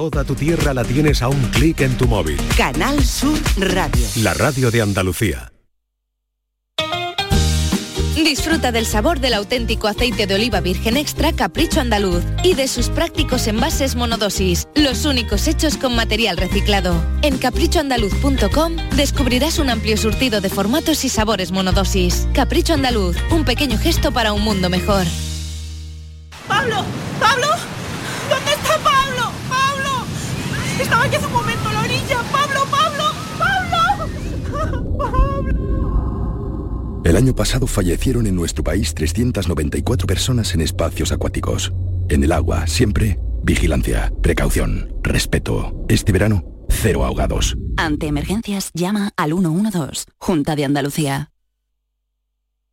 Toda tu tierra la tienes a un clic en tu móvil. Canal Sur Radio. La radio de Andalucía. Disfruta del sabor del auténtico aceite de oliva virgen extra Capricho Andaluz y de sus prácticos envases monodosis, los únicos hechos con material reciclado. En caprichoandaluz.com descubrirás un amplio surtido de formatos y sabores monodosis. Capricho Andaluz, un pequeño gesto para un mundo mejor. ¡Pablo! ¡Pablo! ¿Dónde está Pablo? ¡Pablo! Estaba aquí hace un momento a la orilla. ¡Pablo! ¡Pablo! ¡Pablo! ¡Pablo! El año pasado fallecieron en nuestro país 394 personas en espacios acuáticos. En el agua, siempre, vigilancia, precaución, respeto. Este verano, cero ahogados. Ante emergencias, llama al 112, Junta de Andalucía.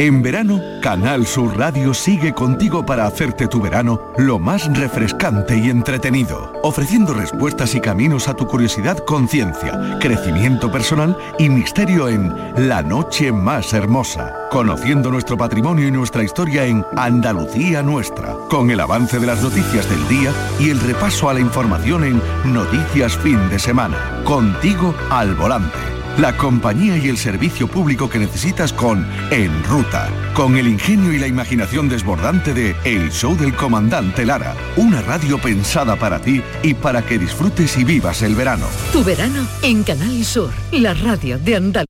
En verano, Canal Sur Radio sigue contigo para hacerte tu verano lo más refrescante y entretenido, ofreciendo respuestas y caminos a tu curiosidad con ciencia, crecimiento personal y misterio en La Noche Más Hermosa, conociendo nuestro patrimonio y nuestra historia en Andalucía Nuestra, con el avance de las noticias del día y el repaso a la información en Noticias Fin de Semana, contigo al volante la compañía y el servicio público que necesitas con En Ruta, con el ingenio y la imaginación desbordante de El Show del Comandante Lara, una radio pensada para ti y para que disfrutes y vivas el verano. Tu verano en Canal Sur, la radio de Andalucía.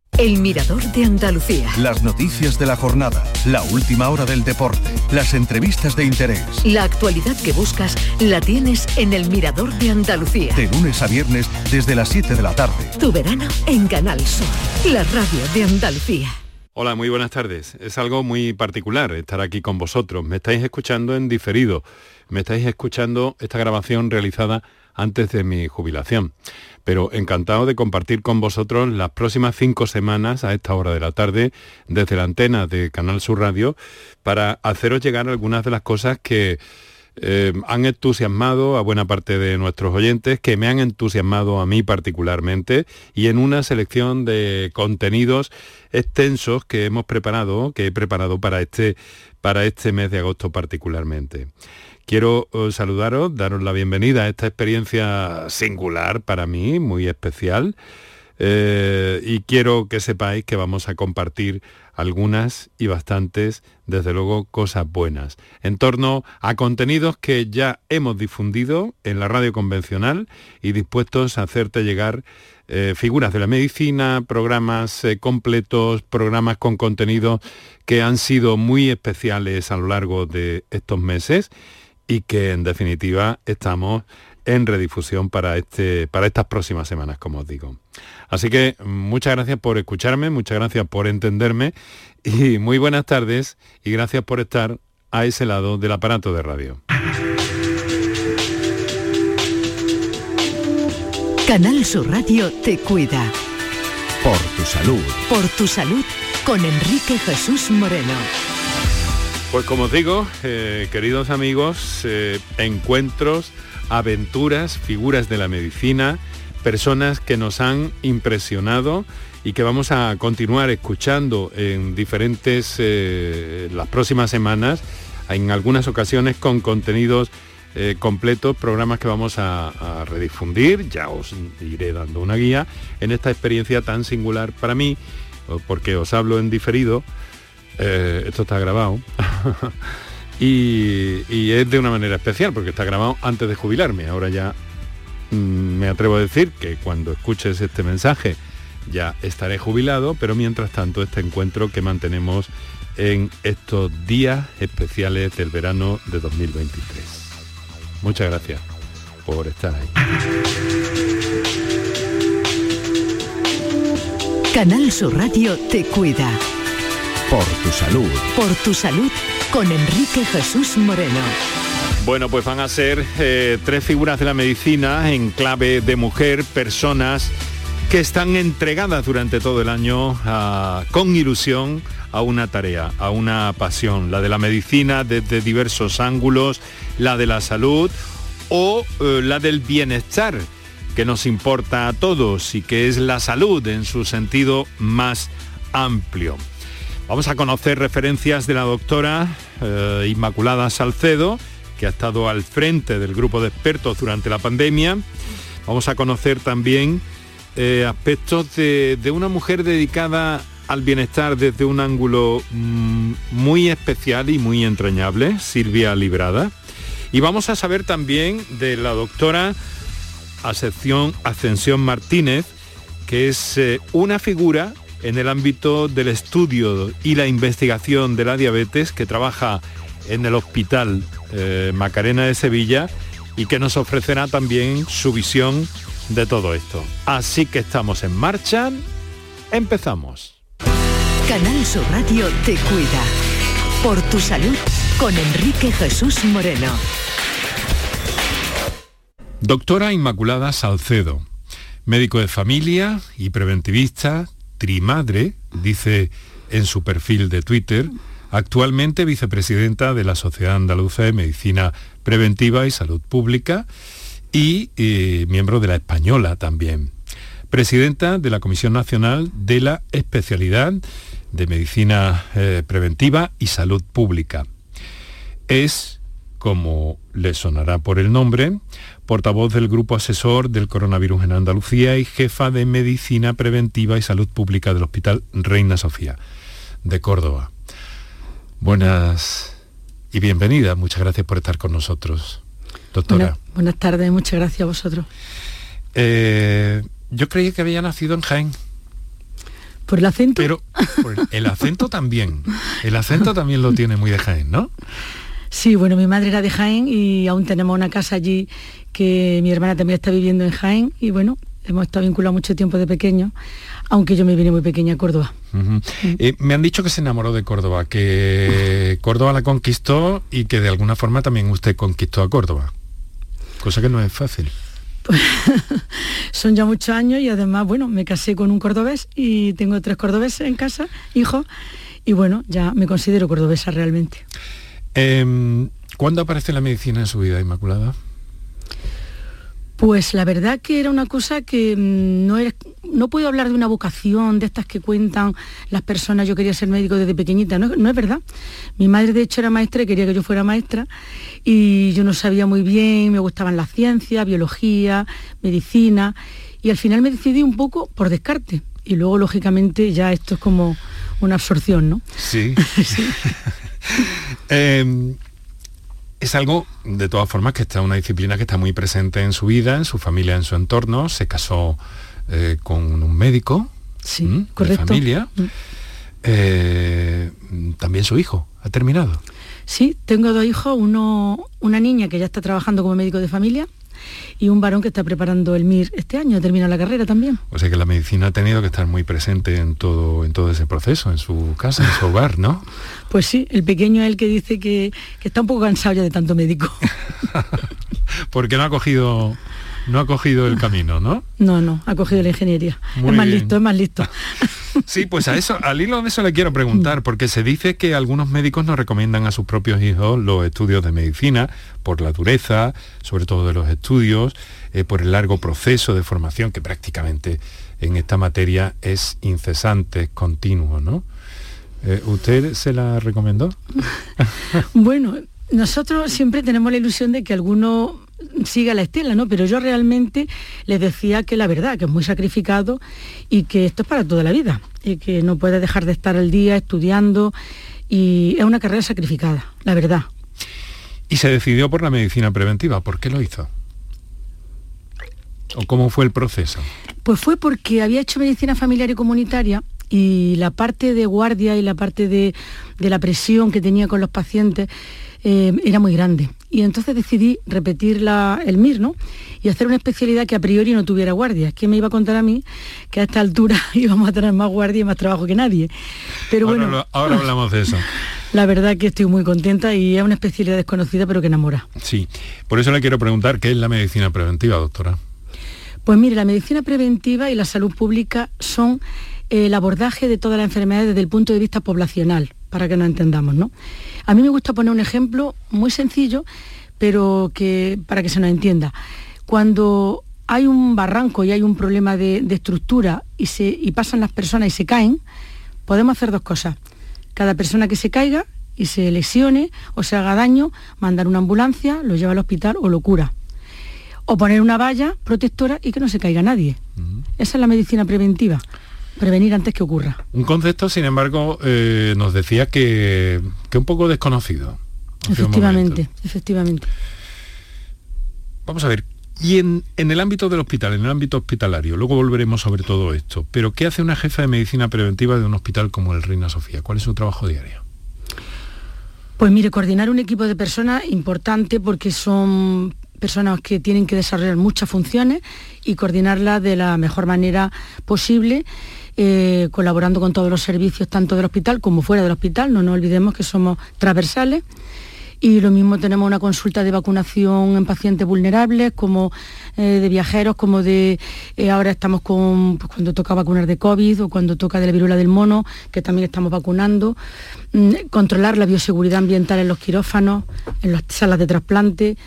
El Mirador de Andalucía. Las noticias de la jornada, la última hora del deporte, las entrevistas de interés. La actualidad que buscas la tienes en El Mirador de Andalucía. De lunes a viernes desde las 7 de la tarde. Tu verano en Canal Sur, la radio de Andalucía. Hola, muy buenas tardes. Es algo muy particular estar aquí con vosotros. Me estáis escuchando en diferido. Me estáis escuchando esta grabación realizada antes de mi jubilación pero encantado de compartir con vosotros las próximas cinco semanas a esta hora de la tarde desde la antena de Canal Sur Radio para haceros llegar algunas de las cosas que eh, han entusiasmado a buena parte de nuestros oyentes, que me han entusiasmado a mí particularmente, y en una selección de contenidos extensos que hemos preparado, que he preparado para este, para este mes de agosto particularmente. Quiero eh, saludaros, daros la bienvenida a esta experiencia singular para mí, muy especial. Eh, y quiero que sepáis que vamos a compartir algunas y bastantes, desde luego, cosas buenas, en torno a contenidos que ya hemos difundido en la radio convencional y dispuestos a hacerte llegar eh, figuras de la medicina, programas completos, programas con contenidos que han sido muy especiales a lo largo de estos meses y que en definitiva estamos en redifusión para, este, para estas próximas semanas, como os digo. Así que muchas gracias por escucharme, muchas gracias por entenderme y muy buenas tardes y gracias por estar a ese lado del aparato de radio. Canal Sur Radio te cuida. Por tu salud. Por tu salud con Enrique Jesús Moreno. Pues como os digo, eh, queridos amigos, eh, encuentros, aventuras, figuras de la medicina, personas que nos han impresionado y que vamos a continuar escuchando en diferentes, eh, las próximas semanas, en algunas ocasiones con contenidos completos, programas que vamos a, a redifundir, ya os iré dando una guía en esta experiencia tan singular para mí, porque os hablo en diferido, eh, esto está grabado. y, es de una manera especial porque está grabado antes de jubilarme. Ahora ya mm, me atrevo a decir que cuando escuches este mensaje ya estaré jubilado, pero mientras tanto este encuentro que mantenemos en estos días especiales del verano de 2023. Muchas gracias. por estar ahí. Canal Sur Radio te cuida. Por tu salud. Por tu salud con Enrique Jesús Moreno. Bueno, pues van a ser eh, tres figuras de la medicina en clave de mujer, personas que están entregadas durante todo el año a- con ilusión a una tarea, a una pasión, la de la medicina desde diversos ángulos, la de la salud o eh, la del bienestar que nos importa a todos y que es la salud en su sentido más amplio. Vamos a conocer referencias de la doctora eh, Inmaculada Salcedo, que ha estado al frente del grupo de expertos durante la pandemia. Vamos a conocer también eh, aspectos de, una mujer dedicada al bienestar desde un ángulo mm, muy especial y muy entrañable, Silvia Librada. Y vamos a saber también de la doctora Ascensión, Ascensión Martínez, que es eh, una figura en el ámbito del estudio y la investigación de la diabetes, que trabaja en el Hospital eh, Macarena de Sevilla y que nos ofrecerá también su visión de todo esto. Así que estamos en marcha, empezamos. Canal Sur Radio te cuida. Por tu salud con Enrique Jesús Moreno. Doctora Inmaculada Salcedo, médico de familia y preventivista, trimadre, dice en su perfil de Twitter, actualmente vicepresidenta de la Sociedad Andaluza de Medicina Preventiva y Salud Pública y eh, miembro de la Española también. Presidenta de la Comisión Nacional de la Especialidad de Medicina eh, Preventiva y Salud Pública. Es, como le sonará por el nombre, portavoz del Grupo Asesor del Coronavirus en Andalucía y jefa de Medicina Preventiva y Salud Pública del Hospital Reina Sofía de Córdoba. Buenas y bienvenida. Muchas gracias por estar con nosotros, doctora. Buenas, buenas tardes, muchas gracias a vosotros. Eh, yo creía que había nacido en Jaén. ¿Por el acento? Pero por el, el acento también. El acento también lo tiene muy de Jaén, ¿no? Sí, bueno, mi madre era de Jaén y aún tenemos una casa allí que mi hermana también está viviendo en Jaén y bueno, hemos estado vinculados mucho tiempo de pequeño, aunque yo me vine muy pequeña a Córdoba. Uh -huh. eh, me han dicho que se enamoró de Córdoba, que Córdoba la conquistó y que de alguna forma también usted conquistó a Córdoba, cosa que no es fácil. Pues, son ya muchos años y además, bueno, me casé con un cordobés y tengo tres cordobeses en casa, hijos, y bueno, ya me considero cordobesa realmente. Eh, ¿Cuándo aparece la medicina en su vida, Inmaculada? Pues la verdad que era una cosa que mmm, no era, no puedo hablar de una vocación, de estas que cuentan las personas, yo quería ser médico desde pequeñita, no, no, es verdad. Mi madre de hecho era maestra y quería que yo fuera maestra y yo no sabía muy bien, me gustaban las ciencias, biología, medicina y al final me decidí un poco por descarte y luego lógicamente ya esto es como una absorción, ¿no? Sí. sí. eh, es algo, de todas formas, que está una disciplina que está muy presente en su vida, en su familia, en su entorno. Se casó eh, con un médico sí, ¿m? correcto. de familia. Eh, también su hijo ha terminado. Sí, tengo dos hijos, uno, una niña que ya está trabajando como médico de familia y un varón que está preparando el MIR este año, termina la carrera también. O sea que la medicina ha tenido que estar muy presente en todo, en todo ese proceso, en su casa, en su hogar, ¿no? Pues sí, el pequeño es el que dice que, que está un poco cansado ya de tanto médico. Porque no ha cogido no ha cogido el camino, ¿no? No, no, ha cogido la ingeniería. Muy es más bien. listo, es más listo. Sí, pues a eso, al hilo de eso le quiero preguntar, porque se dice que algunos médicos no recomiendan a sus propios hijos los estudios de medicina por la dureza, sobre todo de los estudios, eh, por el largo proceso de formación que prácticamente en esta materia es incesante, es continuo, ¿no? Eh, ¿Usted se la recomendó? bueno, nosotros siempre tenemos la ilusión de que alguno siga la estela, ¿no? Pero yo realmente les decía que la verdad, que es muy sacrificado y que esto es para toda la vida y que no puede dejar de estar al día estudiando y es una carrera sacrificada, la verdad. Y se decidió por la medicina preventiva, ¿por qué lo hizo? ¿O cómo fue el proceso? Pues fue porque había hecho medicina familiar y comunitaria y la parte de guardia y la parte de, de la presión que tenía con los pacientes eh, era muy grande y entonces decidí repetir la, el MIR, ¿no? Y hacer una especialidad que a priori no tuviera guardias. ¿Quién me iba a contar a mí que a esta altura íbamos a tener más guardia y más trabajo que nadie? Pero ahora, bueno, ahora hablamos de eso. La verdad que estoy muy contenta y es una especialidad desconocida pero que enamora. Sí, por eso le quiero preguntar qué es la medicina preventiva, doctora. Pues mire, la medicina preventiva y la salud pública son el abordaje de todas las enfermedades desde el punto de vista poblacional, para que nos entendamos, ¿no? A mí me gusta poner un ejemplo muy sencillo, pero que para que se nos entienda. Cuando hay un barranco y hay un problema de, estructura y, se, y pasan las personas y se caen, podemos hacer dos cosas cada persona que se caiga y se lesione o se haga daño, mandar una ambulancia, lo lleva al hospital o lo cura. O poner una valla protectora y que no se caiga nadie. Esa es la medicina preventiva, prevenir antes que ocurra. Un concepto, sin embargo, eh, nos decía que, que un poco desconocido. Efectivamente, efectivamente. Vamos a ver, y en, el ámbito del hospital, en el ámbito hospitalario, luego volveremos sobre todo esto, pero ¿qué hace una jefa de medicina preventiva de un hospital como el Reina Sofía? ¿Cuál es su trabajo diario? Pues mire, coordinar un equipo de personas importante porque son personas que tienen que desarrollar muchas funciones y coordinarlas de la mejor manera posible. Eh, colaborando con todos los servicios, tanto del hospital como fuera del hospital, no nos olvidemos que somos transversales. Y lo mismo tenemos una consulta de vacunación en pacientes vulnerables, como eh, de viajeros, como de eh, ahora estamos con pues, cuando toca vacunar de COVID o cuando toca de la viruela del mono, que también estamos vacunando, mm, controlar la bioseguridad ambiental en los quirófanos, en las salas de trasplante.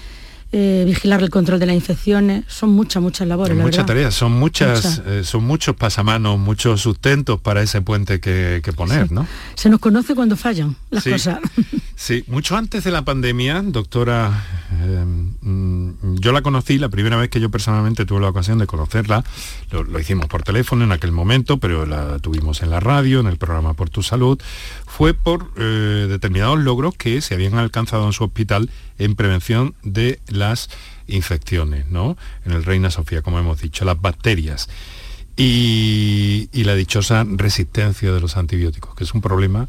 Eh, vigilar el control de las infecciones, son muchas, muchas labores. muchas tareas, son muchas, eh, son muchos pasamanos, muchos sustentos para ese puente que, poner, ¿no? Se nos conoce cuando fallan las cosas. Sí, mucho antes de la pandemia, doctora, eh, mm, yo la conocí la primera vez que yo personalmente tuve la ocasión de conocerla, lo, hicimos por teléfono en aquel momento, pero la tuvimos en la radio, en el programa Por tu Salud, fue por determinados logros que se habían alcanzado en su hospital en prevención de las infecciones, ¿no? En el Reina Sofía, como hemos dicho, las bacterias. Y, la dichosa resistencia de los antibióticos, que es un problema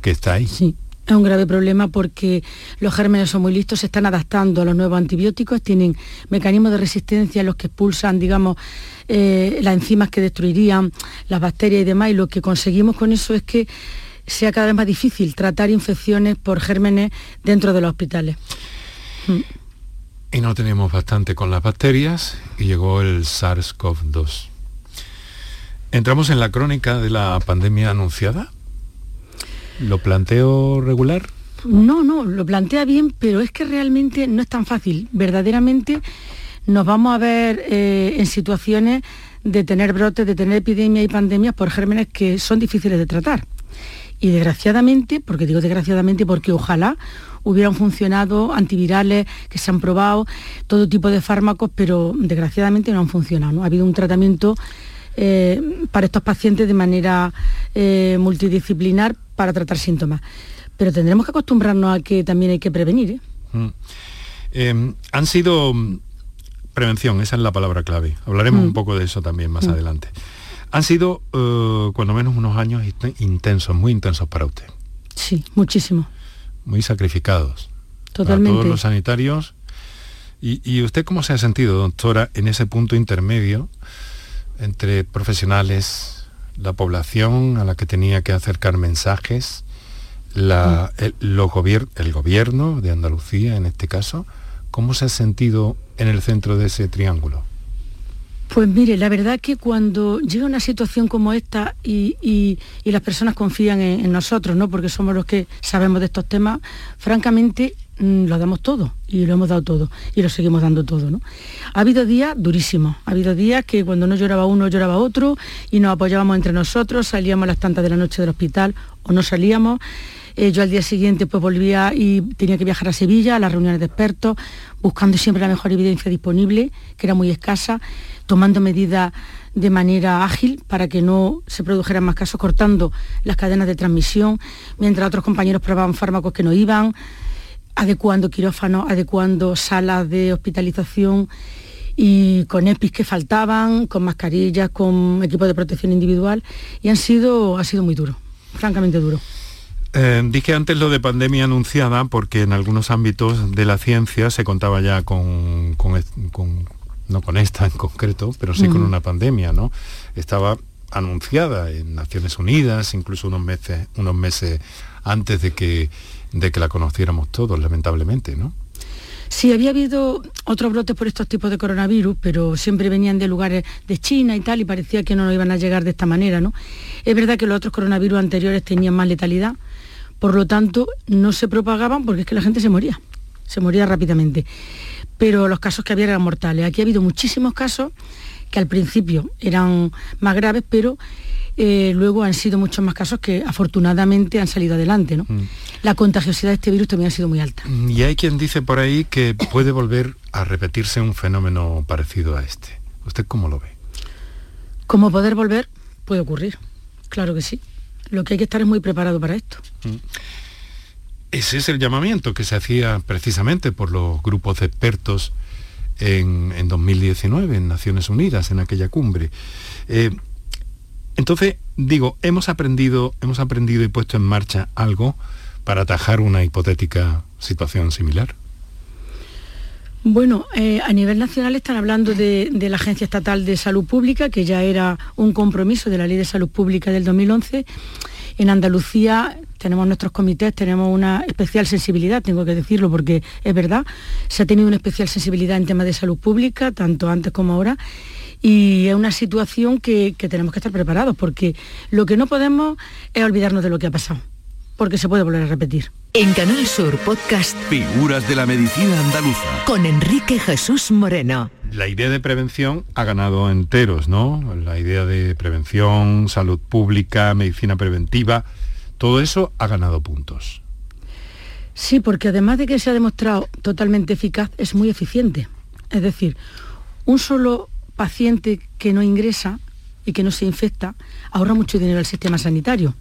que está ahí. Sí. Es un grave problema porque los gérmenes son muy listos, se están adaptando a los nuevos antibióticos, tienen mecanismos de resistencia los que expulsan, digamos, eh, las enzimas que destruirían las bacterias y demás, y lo que conseguimos con eso es que sea cada vez más difícil tratar infecciones por gérmenes dentro de los hospitales. Mm. Y no tenemos bastante con las bacterias y llegó el SARS-CoV-2. ¿Entramos en la crónica de la pandemia anunciada? ¿Lo planteo regular? No, no, lo plantea bien, pero es que realmente no es tan fácil. Verdaderamente nos vamos a ver eh, en situaciones de tener brotes, de tener epidemias y pandemias por gérmenes que son difíciles de tratar. Y desgraciadamente, porque digo desgraciadamente porque ojalá hubieran funcionado antivirales que se han probado, todo tipo de fármacos, pero desgraciadamente no han funcionado. ¿no? Ha habido un tratamiento eh, para estos pacientes de manera eh, multidisciplinar para tratar síntomas. Pero tendremos que acostumbrarnos a que también hay que prevenir. ¿eh? Mm. Em, han sido mm, prevención, esa es la palabra clave. Hablaremos mm. un poco de eso también más adelante. Han sido, uh, cuando menos, unos años intensos, muy intensos para usted. Sí, muchísimo. Muy sacrificados. Totalmente. Para todos los sanitarios. ¿Y, usted cómo se ha sentido, doctora, en ese punto intermedio entre profesionales, la población a la que tenía que acercar mensajes, la, mm. el, el gobierno de Andalucía en este caso? ¿Cómo se ha sentido en el centro de ese triángulo? Pues mire, la verdad que cuando llega una situación como esta y, las personas confían en, nosotros, ¿no? porque somos los que sabemos de estos temas, francamente mm, lo damos todo y lo hemos dado todo y lo seguimos dando todo. ¿no? Ha habido días durísimos, ha habido días que cuando no lloraba uno lloraba otro y nos apoyábamos entre nosotros, salíamos a las tantas de la noche del hospital o no salíamos. Eh, yo al día siguiente pues volvía y tenía que viajar a Sevilla a las reuniones de expertos, buscando siempre la mejor evidencia disponible, que era muy escasa tomando medidas de manera ágil para que no se produjeran más casos, cortando las cadenas de transmisión, mientras otros compañeros probaban fármacos que no iban, adecuando quirófanos, adecuando salas de hospitalización y con EPIs que faltaban, con mascarillas, con equipos de protección individual, y han sido, ha sido muy duro, francamente duro. Eh, dije antes lo de pandemia anunciada porque en algunos ámbitos de la ciencia se contaba ya con, no con esta en concreto, pero sí con una pandemia, ¿no? Estaba anunciada en Naciones Unidas, incluso unos meses, unos meses antes de que, de que la conociéramos todos, lamentablemente, ¿no? Sí, había habido otros brotes por estos tipos de coronavirus, pero siempre venían de lugares de China y tal, y parecía que no nos iban a llegar de esta manera, ¿no? Es verdad que los otros coronavirus anteriores tenían más letalidad, por lo tanto no se propagaban porque es que la gente se moría, se moría rápidamente. Pero los casos que había eran mortales. Aquí ha habido muchísimos casos que al principio eran más graves, pero eh, luego han sido muchos más casos que afortunadamente han salido adelante. ¿no? Mm. La contagiosidad de este virus también ha sido muy alta. Mm, y hay quien dice por ahí que puede volver a repetirse un fenómeno parecido a este. ¿Usted cómo lo ve? Como poder volver puede ocurrir, claro que sí. Lo que hay que estar es muy preparado para esto. Mm. Ese es el llamamiento que se hacía precisamente por los grupos de expertos en, 2019 en Naciones Unidas, en aquella cumbre. Eh, entonces, digo, hemos aprendido, hemos aprendido y puesto en marcha algo para atajar una hipotética situación similar. Bueno, eh, a nivel nacional están hablando de, la Agencia Estatal de Salud Pública, que ya era un compromiso de la Ley de Salud Pública del 2011. En Andalucía tenemos nuestros comités, tenemos una especial sensibilidad, tengo que decirlo porque es verdad, se ha tenido una especial sensibilidad en temas de salud pública, tanto antes como ahora, y es una situación que, tenemos que estar preparados, porque lo que no podemos es olvidarnos de lo que ha pasado, porque se puede volver a repetir. En Canal Sur Podcast Figuras de la Medicina Andaluza con Enrique Jesús Moreno. La idea de prevención ha ganado enteros, ¿no? La idea de prevención, salud pública, medicina preventiva, todo eso ha ganado puntos. Sí, porque además de que se ha demostrado totalmente eficaz, es muy eficiente. Es decir, un solo paciente que no ingresa y que no se infecta ahorra mucho dinero al sistema sanitario.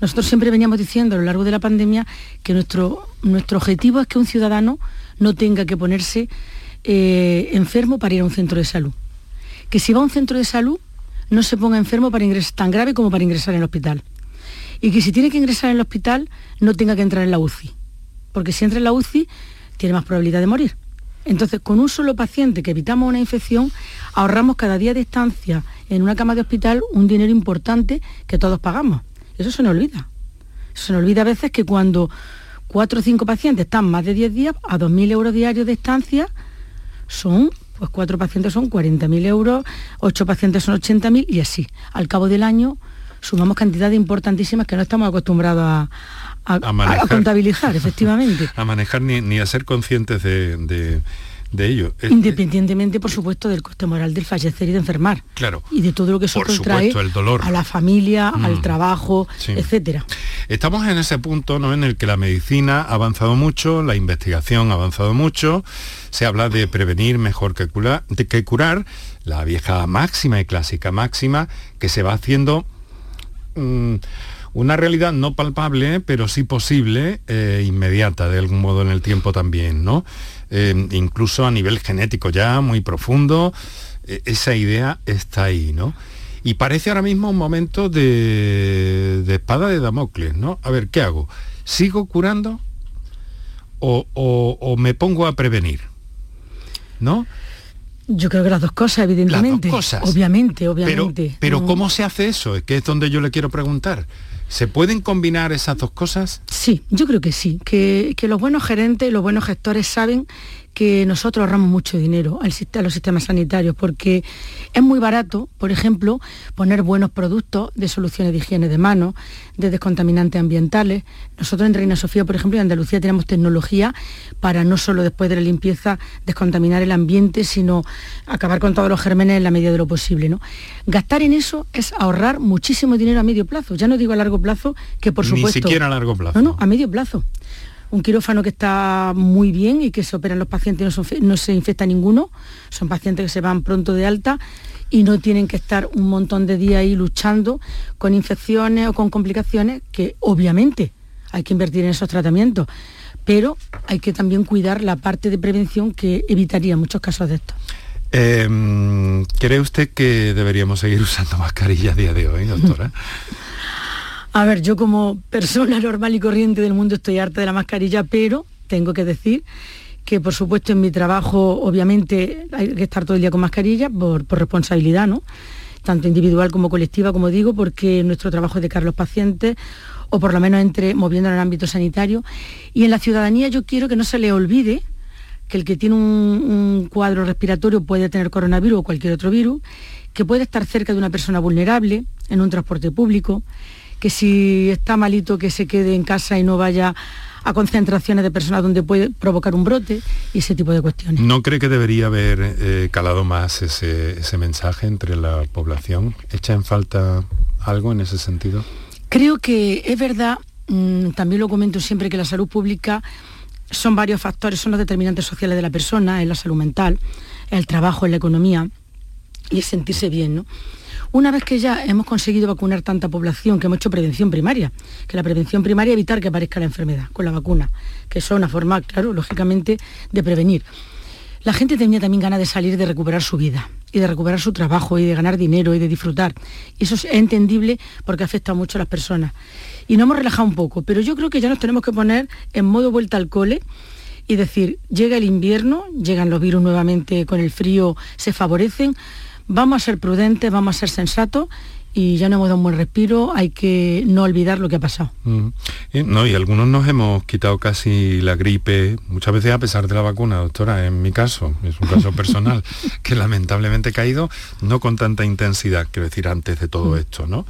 Nosotros siempre veníamos diciendo a lo largo de la pandemia que nuestro, nuestro objetivo es que un ciudadano no tenga que ponerse eh, enfermo para ir a un centro de salud. Que si va a un centro de salud no se ponga enfermo para ingresar tan grave como para ingresar en el hospital. Y que si tiene que ingresar en el hospital no tenga que entrar en la UCI. Porque si entra en la UCI tiene más probabilidad de morir. Entonces, con un solo paciente que evitamos una infección, ahorramos cada día de estancia en una cama de hospital un dinero importante que todos pagamos. Eso se nos olvida. Se nos olvida a veces que cuando cuatro o cinco pacientes están más de 10 días, a 2.000 euros diarios de estancia, son, pues cuatro pacientes son 40.000 euros, ocho pacientes son 80.000 y así. Al cabo del año sumamos cantidades importantísimas que no estamos acostumbrados a, a, contabilizar, efectivamente. A manejar ni, a ser conscientes de, ello. Independientemente, por supuesto, del coste moral del fallecer y de enfermar. Claro. Y de todo lo que eso trae el dolor. a la familia, al mm. trabajo, etcétera. Estamos en ese punto ¿no? en el que la medicina ha avanzado mucho, la investigación ha avanzado mucho, se habla de prevenir mejor que curar, que curar la vieja máxima y clásica máxima que se va haciendo. Mm, una realidad no palpable, pero sí posible, e inmediata de algún modo en el tiempo también, ¿no? Eh, incluso a nivel genético ya muy profundo, e, esa idea está ahí, ¿no? Y parece ahora mismo un momento de, espada de Damocles, ¿no? A ver, ¿qué hago? ¿Sigo curando o, me pongo a prevenir? ¿No? Yo creo que las dos cosas, evidentemente. Las dos cosas. Obviamente, obviamente. Pero, pero ¿cómo se hace eso? Es que es donde yo le quiero preguntar. ¿Se pueden combinar esas dos cosas? Sí, yo creo que sí, que, los buenos gerentes y los buenos gestores saben que nosotros ahorramos mucho dinero al, a los sistemas sanitarios, porque es muy barato, por ejemplo, poner buenos productos de soluciones de higiene de manos, de descontaminantes ambientales. Nosotros en Reina Sofía, por ejemplo, en Andalucía tenemos tecnología para no solo después de la limpieza descontaminar el ambiente, sino acabar con todos los gérmenes en la medida de lo posible. ¿no? Gastar en eso es ahorrar muchísimo dinero a medio plazo. Ya no digo a largo plazo, que por supuesto... Ni siquiera a largo plazo. No, no, a medio plazo un quirófano que está muy bien y que se operan los pacientes y no, se infecta ninguno. Son pacientes que se van pronto de alta y no tienen que estar un montón de días ahí luchando con infecciones o con complicaciones que obviamente hay que invertir en esos tratamientos, pero hay que también cuidar la parte de prevención que evitaría muchos casos de esto. Em, ¿Cree usted que deberíamos seguir usando mascarilla a día de hoy, doctora? A ver, yo como persona normal y corriente del mundo estoy harta de la mascarilla, pero tengo que decir que por supuesto en mi trabajo obviamente hay que estar todo el día con mascarilla por, responsabilidad, ¿no? tanto individual como colectiva, como digo, porque nuestro trabajo es de cara a los pacientes o por lo menos entre moviendo en el ámbito sanitario. Y en la ciudadanía yo quiero que no se le olvide que el que tiene un, cuadro respiratorio puede tener coronavirus o cualquier otro virus, que puede estar cerca de una persona vulnerable en un transporte público, que si está malito que se quede en casa y no vaya a concentraciones de personas donde puede provocar un brote y ese tipo de cuestiones. ¿No cree que debería haber eh, calado más ese, ese mensaje entre la población? ¿Echa en falta algo en ese sentido? Creo que es verdad, mm, también lo comento siempre, que la salud pública son varios factores, son los determinantes sociales de la persona, es la salud mental, el trabajo, es la economía y es sentirse bien. ¿no? Una vez que ya hemos conseguido vacunar tanta población, que hemos hecho prevención primaria, que la prevención primaria evitar que aparezca la enfermedad con la vacuna, que es una forma, claro, lógicamente, de prevenir. La gente tenía también ganas de salir, de recuperar su vida y de recuperar su trabajo y de ganar dinero y de disfrutar. Y eso es entendible porque afecta mucho a las personas. Y nos hemos relajado un poco, pero yo creo que ya nos tenemos que poner en modo vuelta al cole y decir, llega el invierno, llegan los virus nuevamente con el frío, se favorecen, vamos a ser prudentes, vamos a ser sensatos y ya no hemos dado un buen respiro, hay que no olvidar lo que ha pasado. Mm. no, y algunos nos hemos quitado casi la gripe, muchas veces a pesar de la vacuna, doctora, en mi caso, es un caso personal, que lamentablemente he caído, no con tanta intensidad, quiero decir, antes de todo mm. esto, ¿no?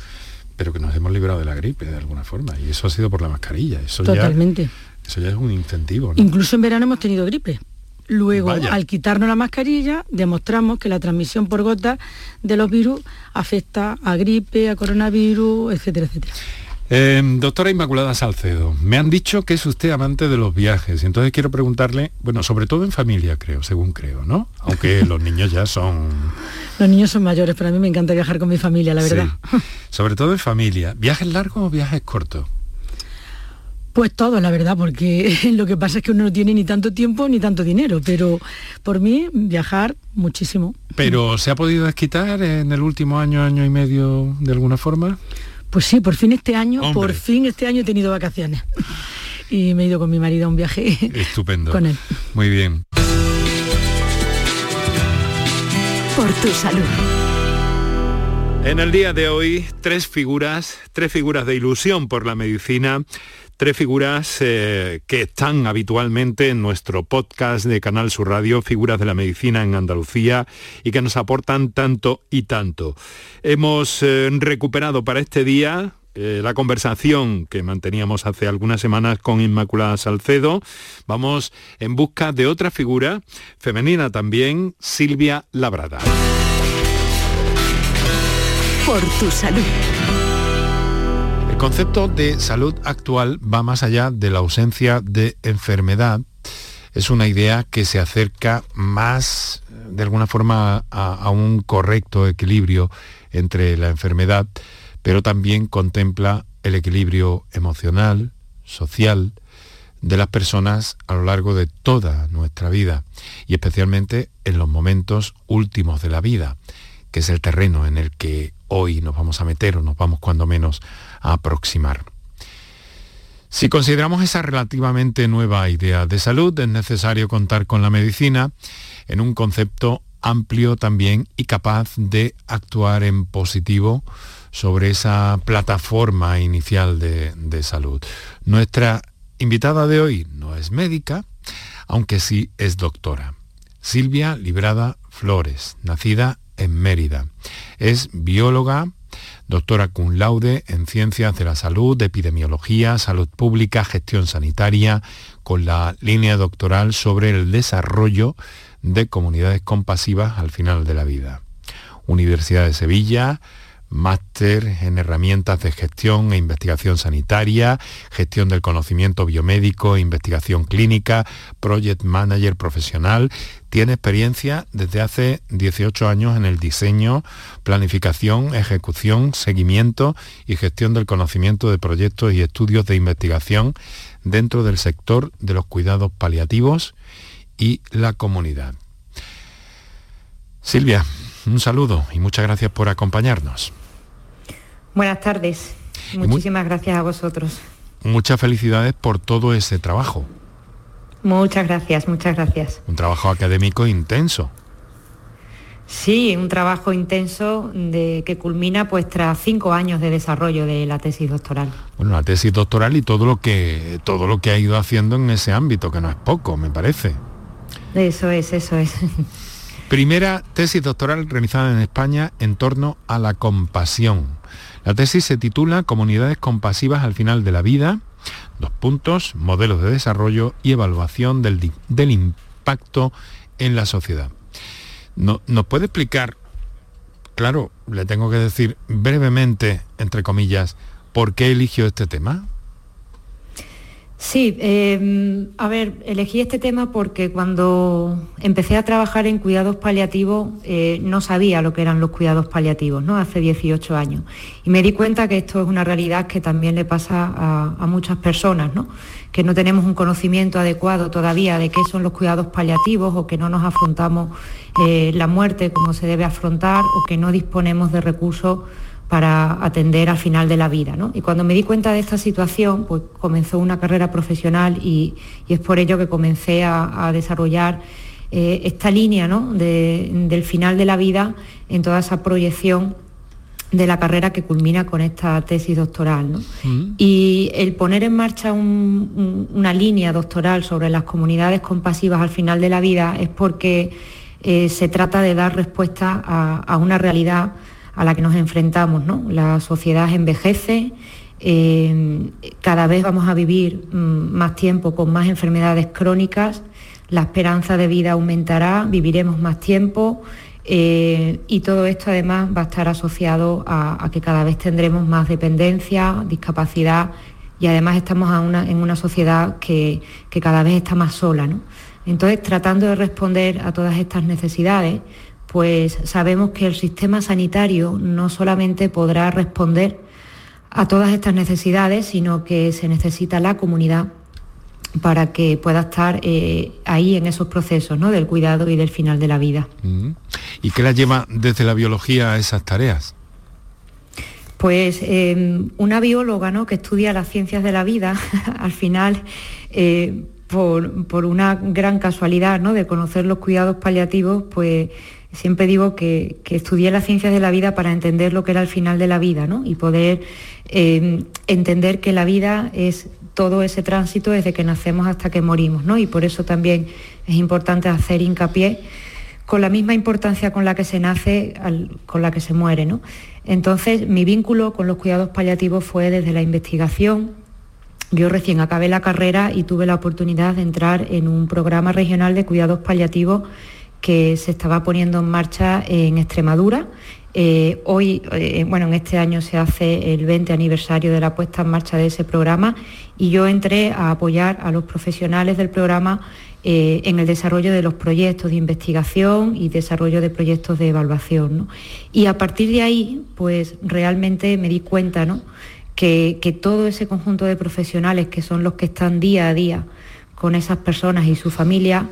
Pero que nos hemos librado de la gripe de alguna forma, y eso ha sido por la mascarilla. Eso Totalmente. eso ya es un incentivo. Incluso en verano hemos tenido gripe. Luego, al quitarnos la mascarilla, demostramos que la transmisión por gotas de los virus afecta a gripe, a coronavirus, etcétera, etcétera. Eh, doctora Inmaculada Salcedo, me han dicho que es usted amante de los viajes, y entonces quiero preguntarle, bueno, sobre todo en familia, creo, según creo, ¿no? Aunque los niños ya son... Los niños son mayores, pero a mí me encanta viajar con mi familia, la verdad. Sobre todo en familia. ¿Viajes largos o viajes cortos? Pues todo, la verdad, porque lo que pasa es que uno no tiene ni tanto tiempo ni tanto dinero, pero por mí viajar muchísimo. ¿Pero se ha podido desquitar en el último año, año y medio de alguna forma? Pues sí, por fin este año, por fin este año he tenido vacaciones. Y me he ido con mi marido a un viaje Estupendo. con él. Muy bien. Por tu salud. En el día de hoy, tres figuras, tres figuras de ilusión por la medicina tres figuras eh, que están habitualmente en nuestro podcast de Canal Sur Radio, Figuras de la Medicina en Andalucía, y que nos aportan tanto y tanto. Hemos eh, recuperado para este día eh, la conversación que manteníamos hace algunas semanas con Inmaculada Salcedo. Vamos en busca de otra figura, femenina también, Silvia Labrada. Por tu salud. El concepto de salud actual va más allá de la ausencia de enfermedad. Es una idea que se acerca más, de alguna forma, a, un correcto equilibrio entre la enfermedad, pero también contempla el equilibrio emocional, social, de las personas a lo largo de toda nuestra vida y especialmente en los momentos últimos de la vida, que es el terreno en el que hoy nos vamos a meter o nos vamos cuando menos a aproximar. Si consideramos esa relativamente nueva idea de salud, es necesario contar con la medicina en un concepto amplio también y capaz de actuar en positivo sobre esa plataforma inicial de, de, salud. Nuestra invitada de hoy no es médica, aunque sí es doctora. Silvia Librada Flores, nacida en Mérida. Es bióloga, doctora cum laude en Ciencias de la Salud, Epidemiología, Salud Pública, Gestión Sanitaria, con la línea doctoral sobre el desarrollo de comunidades compasivas al final de la vida. Universidad de Sevilla, máster en herramientas de gestión e investigación sanitaria, gestión del conocimiento biomédico e investigación clínica, project manager profesional. Tiene experiencia desde hace 18 años en el diseño, planificación, ejecución, seguimiento y gestión del conocimiento de proyectos y estudios de investigación dentro del sector de los cuidados paliativos y la comunidad. Silvia, un saludo y muchas gracias por acompañarnos. Buenas tardes. Muchísimas gracias a vosotros. Muchas felicidades por todo ese trabajo. Muchas gracias, muchas gracias. Un trabajo académico intenso. Sí, un trabajo intenso de, que culmina pues tras cinco años de desarrollo de la tesis doctoral. Bueno, la tesis doctoral y todo lo que todo lo que ha ido haciendo en ese ámbito, que no es poco, me parece. Eso es, eso es. Primera tesis doctoral realizada en España en torno a la compasión. La tesis se titula Comunidades compasivas al final de la vida, dos puntos, modelos de desarrollo y evaluación del, del impacto en la sociedad. No, ¿Nos puede explicar, claro, le tengo que decir brevemente, entre comillas, por qué eligió este tema? Sí, em, a ver, elegí este tema porque cuando empecé a trabajar en cuidados paliativos eh, no sabía lo que eran los cuidados paliativos, ¿no? Hace 18 años. Y me di cuenta que esto es una realidad que también le pasa a, muchas personas, ¿no? Que no tenemos un conocimiento adecuado todavía de qué son los cuidados paliativos o que no nos afrontamos eh, la muerte como se debe afrontar o que no disponemos de recursos para atender al final de la vida. Y cuando me di cuenta de esta situación, pues comenzó una carrera profesional y, es por ello que comencé a, desarrollar eh, esta línea del final de la vida en toda esa proyección de la carrera que culmina con esta tesis doctoral. Mm. Y el poner en marcha una línea doctoral sobre las comunidades compasivas al final de la vida es porque eh, se trata de dar respuesta a una realidad a la que nos enfrentamos. ¿no? La sociedad envejece, eh, cada vez vamos a vivir mm, más tiempo con más enfermedades crónicas, la esperanza de vida aumentará, viviremos más tiempo eh, y todo esto además va a estar asociado a, que cada vez tendremos más dependencia, discapacidad y además estamos en una sociedad que, que, cada vez está más sola. ¿no? Entonces, tratando de responder a todas estas necesidades, pues sabemos que el sistema sanitario no solamente podrá responder a todas estas necesidades, sino que se necesita la comunidad para que pueda estar eh, ahí en esos procesos ¿no? del cuidado y del final de la vida. Mm. ¿Y qué la lleva desde la biología a esas tareas? Pues em, una bióloga ¿no? que estudia las ciencias de la vida, al final, eh, por, por, una gran casualidad ¿no? de conocer los cuidados paliativos, pues Siempre digo que, estudié las ciencias de la vida para entender lo que era el final de la vida ¿no? y poder eh, entender que la vida es todo ese tránsito desde que nacemos hasta que morimos. ¿no? Y por eso también es importante hacer hincapié con la misma importancia con la que se nace, con la que se muere. ¿no? Entonces, mi vínculo con los cuidados paliativos fue desde la investigación. Yo recién acabé la carrera y tuve la oportunidad de entrar en un programa regional de cuidados paliativos que se estaba poniendo en marcha en Extremadura. Eh, hoy, eh, bueno, en este año se hace el 20 aniversario de la puesta en marcha de ese programa y yo entré a apoyar a los profesionales del programa eh, en el desarrollo de los proyectos de investigación y desarrollo de proyectos de evaluación. Y a partir de ahí, pues realmente me di cuenta que, que todo ese conjunto de profesionales que son los que están día a día con esas personas y su familia,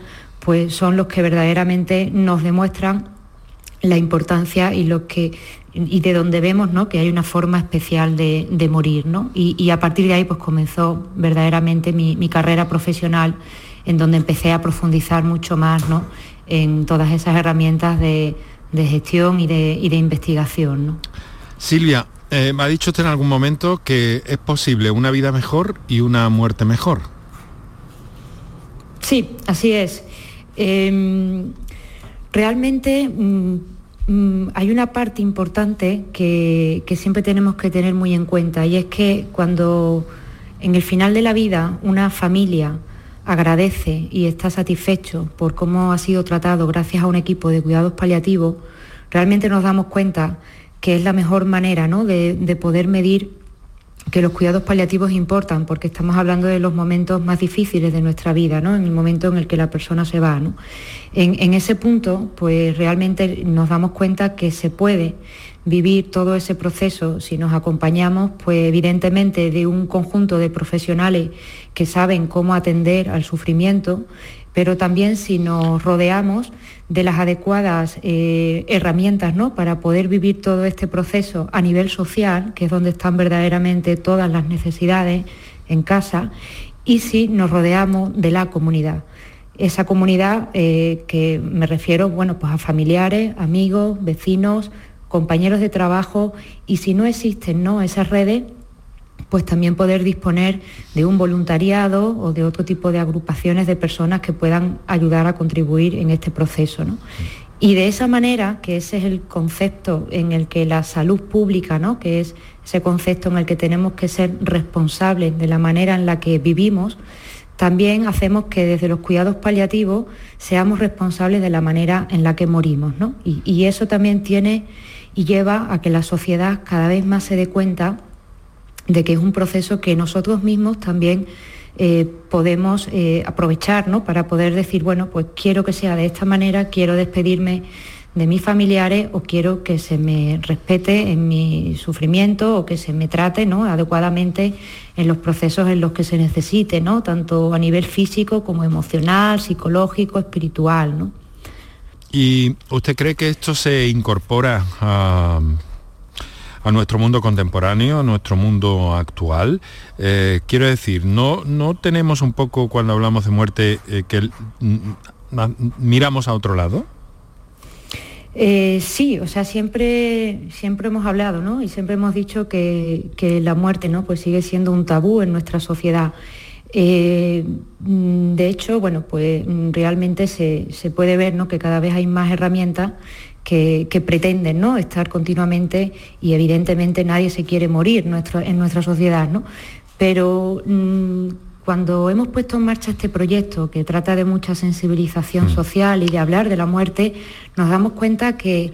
pues son los que verdaderamente nos demuestran la importancia y lo que y de donde vemos ¿no? que hay una forma especial de, morir. ¿no? Y, a partir de ahí pues comenzó verdaderamente mi, carrera profesional en donde empecé a profundizar mucho más ¿no? en todas esas herramientas de, gestión y de, investigación. ¿no? Silvia, eh, me ha dicho usted en algún momento que es posible una vida mejor y una muerte mejor. Sí, así es. Em, realmente mm, mm, hay una parte importante que, siempre tenemos que tener muy en cuenta y es que cuando en el final de la vida una familia agradece y está satisfecho por cómo ha sido tratado gracias a un equipo de cuidados paliativos, realmente nos damos cuenta que es la mejor manera de poder medir que los cuidados paliativos importan porque estamos hablando de los momentos más difíciles de nuestra vida, ¿no? en el momento en el que la persona se va. En, ese punto, pues realmente nos damos cuenta que se puede vivir todo ese proceso si nos acompañamos, pues evidentemente de un conjunto de profesionales que saben cómo atender al sufrimiento, pero también si nos rodeamos de las adecuadas eh, herramientas ¿no? para poder vivir todo este proceso a nivel social, que es donde están verdaderamente todas las necesidades en casa, y si nos rodeamos de la comunidad. Esa comunidad eh, que me refiero bueno, pues a familiares, amigos, vecinos, compañeros de trabajo, y si no existen ¿no? esas redes, pues también poder disponer de un voluntariado o de otro tipo de agrupaciones de personas que puedan ayudar a contribuir en este proceso. Y de esa manera, que ese es el concepto en el que la salud pública, ¿no? que es ese concepto en el que tenemos que ser responsables de la manera en la que vivimos, también hacemos que desde los cuidados paliativos seamos responsables de la manera en la que morimos. Y, y eso también tiene y lleva a que la sociedad cada vez más se dé cuenta de que es un proceso que nosotros mismos también eh, podemos eh, aprovechar ¿no? para poder decir, bueno, pues quiero que sea de esta manera, quiero despedirme de mis familiares o quiero que se me respete en mi sufrimiento o que se me trate ¿no? adecuadamente en los procesos en los que se necesite, ¿no? tanto a nivel físico como emocional, psicológico, espiritual. ¿no? ¿Y usted cree que esto se incorpora a, a nuestro mundo contemporáneo, a nuestro mundo actual. Eh, quiero decir, no, no tenemos un poco cuando hablamos de muerte eh, que miramos a otro lado. Eh, sí, o sea, siempre, siempre hemos hablado, ¿no? Y siempre hemos dicho que, la muerte, ¿no? Pues sigue siendo un tabú en nuestra sociedad. de hecho, bueno, pues realmente se, se, puede ver ¿no? que cada vez hay más herramientas que, pretenden ¿no? estar continuamente y evidentemente nadie se quiere morir en nuestra sociedad, ¿no? pero mm, cuando hemos puesto en marcha este proyecto que trata de mucha sensibilización mm. social y de hablar de la muerte, nos damos cuenta que,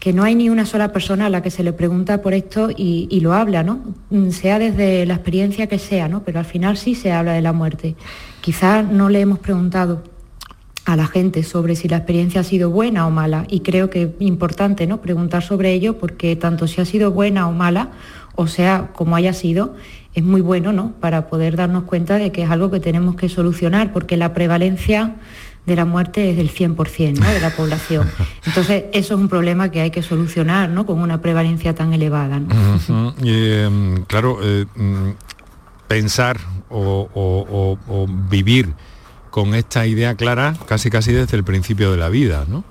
que, no hay ni una sola persona a la que se le pregunta por esto y, lo habla, ¿no? Mm, sea desde la experiencia que sea, ¿no? pero al final sí se habla de la muerte. Quizás no le hemos preguntado a la gente sobre si la experiencia ha sido buena o mala. Y creo que es importante ¿no? preguntar sobre ello porque tanto si ha sido buena o mala, o sea, como haya sido, es muy bueno ¿no? para poder darnos cuenta de que es algo que tenemos que solucionar, porque la prevalencia de la muerte es del 100% ¿no? de la población. Entonces, eso es un problema que hay que solucionar ¿no? con una prevalencia tan elevada. Em, claro, eh, mm, pensar o vivir con esta idea clara casi casi desde el principio de la vida, ¿no?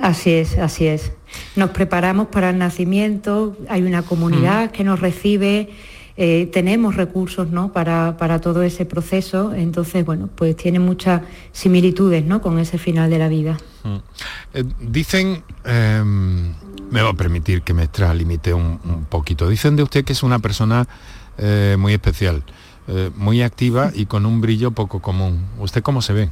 Así es, así es. Nos preparamos para el nacimiento, hay una comunidad mm. que nos recibe, eh, tenemos recursos ¿no? para, todo ese proceso, entonces, bueno, pues tiene muchas similitudes ¿no? con ese final de la vida. Mm. Eh, dicen, em, me va a permitir que me extralimite un, un poquito, dicen de usted que es una persona eh, muy especial. Eh, muy activa y con un brillo poco común. ¿Usted cómo se ve?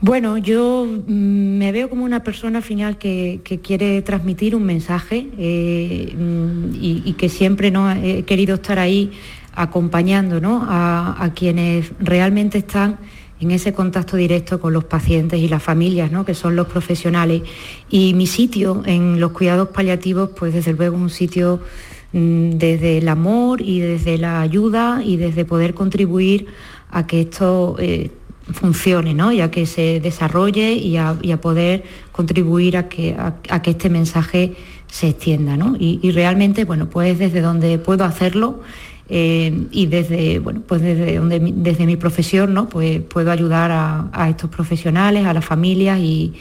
Bueno, yo mm, me veo como una persona final que, quiere transmitir un mensaje eh, mm, y, que siempre ¿no? he querido estar ahí acompañando a, quienes realmente están en ese contacto directo con los pacientes y las familias, ¿no? que son los profesionales. Y mi sitio en los cuidados paliativos, pues desde luego un sitio desde el amor y desde la ayuda y desde poder contribuir a que esto eh, funcione, ¿no? y a que se desarrolle y a, poder contribuir a que, a, que, este mensaje se extienda. ¿no? Y, realmente, bueno, pues desde donde puedo hacerlo eh, y desde, bueno, pues desde, donde, desde mi profesión, ¿no? pues puedo ayudar a estos profesionales, a las familias y,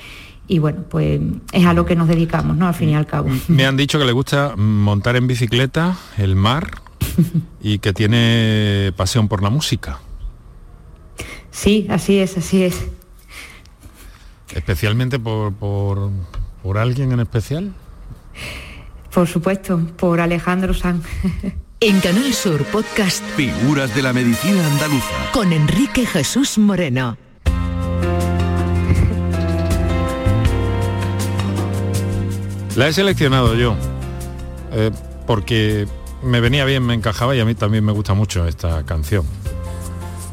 y bueno, pues es a lo que nos dedicamos, ¿no? Al fin y al cabo. Me han dicho que le gusta montar en bicicleta, el mar y que tiene pasión por la música. Sí, así es, así es. ¿Especialmente por, por, por alguien en especial? Por supuesto, por Alejandro Sanz. En Canal Sur Podcast Figuras de la Medicina Andaluza. Con Enrique Jesús Moreno. La he seleccionado yo, eh, porque me venía bien, me encajaba y a mí también me gusta mucho esta canción.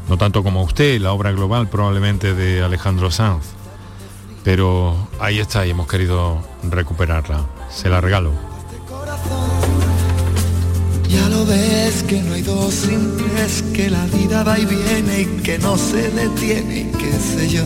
No tanto como usted, la obra global probablemente de Alejandro Sanz, pero ahí está y hemos querido recuperarla. Se la regalo. Ya lo ves que no hay dos simples, que la vida va y viene y que no se detiene qué sé yo.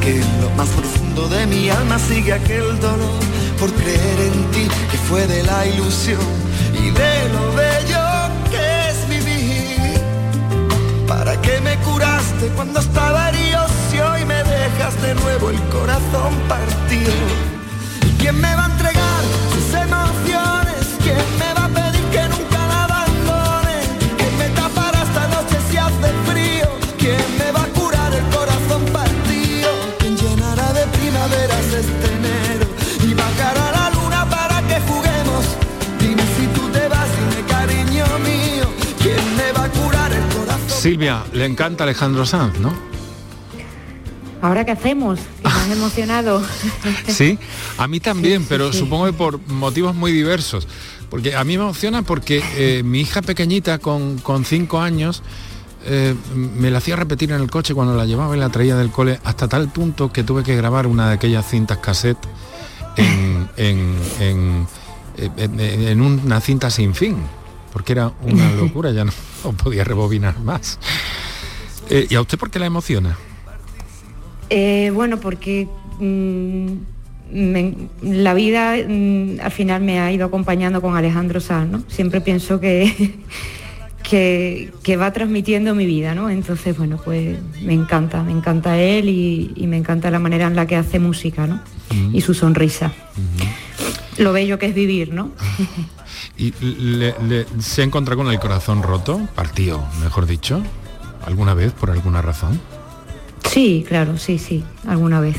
Que en lo más profundo de mi alma sigue aquel dolor por creer en ti que fue de la ilusión y de lo bello que es vivir. ¿Para qué me curaste cuando estaba herido si hoy me dejas de nuevo el corazón partido? ¿Y quién me va a entregar sus emociones? ¿Quién este enero? Y bajará la luna para que juguemos. Dime si tú te vas, dime cariño mío. ¿Quién me va a curar el corazón? Silvia, le encanta Alejandro Sanz, ¿no? ¿Ahora qué hacemos? Has emocionado. Sí, a mí también, pero supongo que por motivos muy diversos. Porque a mí me emociona porque eh, mi hija pequeñita con, con cinco años eh, me la hacía repetir en el coche cuando la llevaba y la traía del cole hasta tal punto que tuve que grabar una de aquellas cintas cassette en, en- en- una cinta sin fin, porque era una locura, ya no, no podía rebobinar más. Eh, ¿Y a usted por qué la emociona? Eh, bueno, porque mm, me- la vida mm, al final me ha ido acompañando con Alejandro Sanz, ¿no? Siempre pienso que, que, que va transmitiendo mi vida, ¿no? Entonces, bueno, pues me encanta, me encanta él y, y me encanta la manera en la que hace música, ¿no? Y su sonrisa. Lo bello que es vivir, ¿no? ¿Y le- le- se ha encontrado con el corazón roto, partido, mejor dicho, alguna vez por alguna razón? Sí, claro, sí, sí, alguna vez.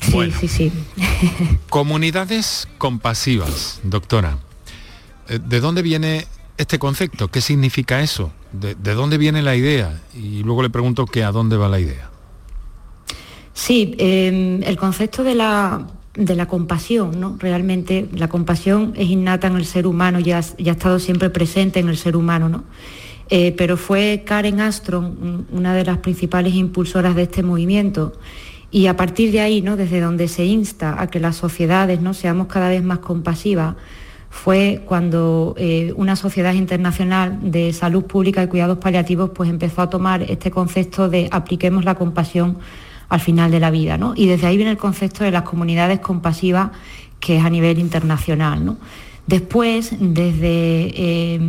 Sí, sí, sí. Comunidades compasivas, doctora. Eh, ¿De dónde viene este concepto? ¿Qué significa eso? ¿De, de dónde viene la idea? Y luego le pregunto que a dónde va la idea. Sí, eh, el concepto de la, de la compasión, ¿no? Realmente la compasión es innata en el ser humano, ya, ya ha estado siempre presente en el ser humano, ¿no? Eh, pero fue Karen Armstrong un- una de las principales impulsoras de este movimiento y a partir de ahí, ¿no? Desde donde se insta a que las sociedades, ¿no? Seamos cada vez más compasivas, fue cuando eh, una sociedad internacional de salud pública y cuidados paliativos pues empezó a tomar este concepto de apliquemos la compasión al final de la vida, ¿no? Y desde ahí viene el concepto de las comunidades compasivas que es a nivel internacional, ¿no? Después, desde eh,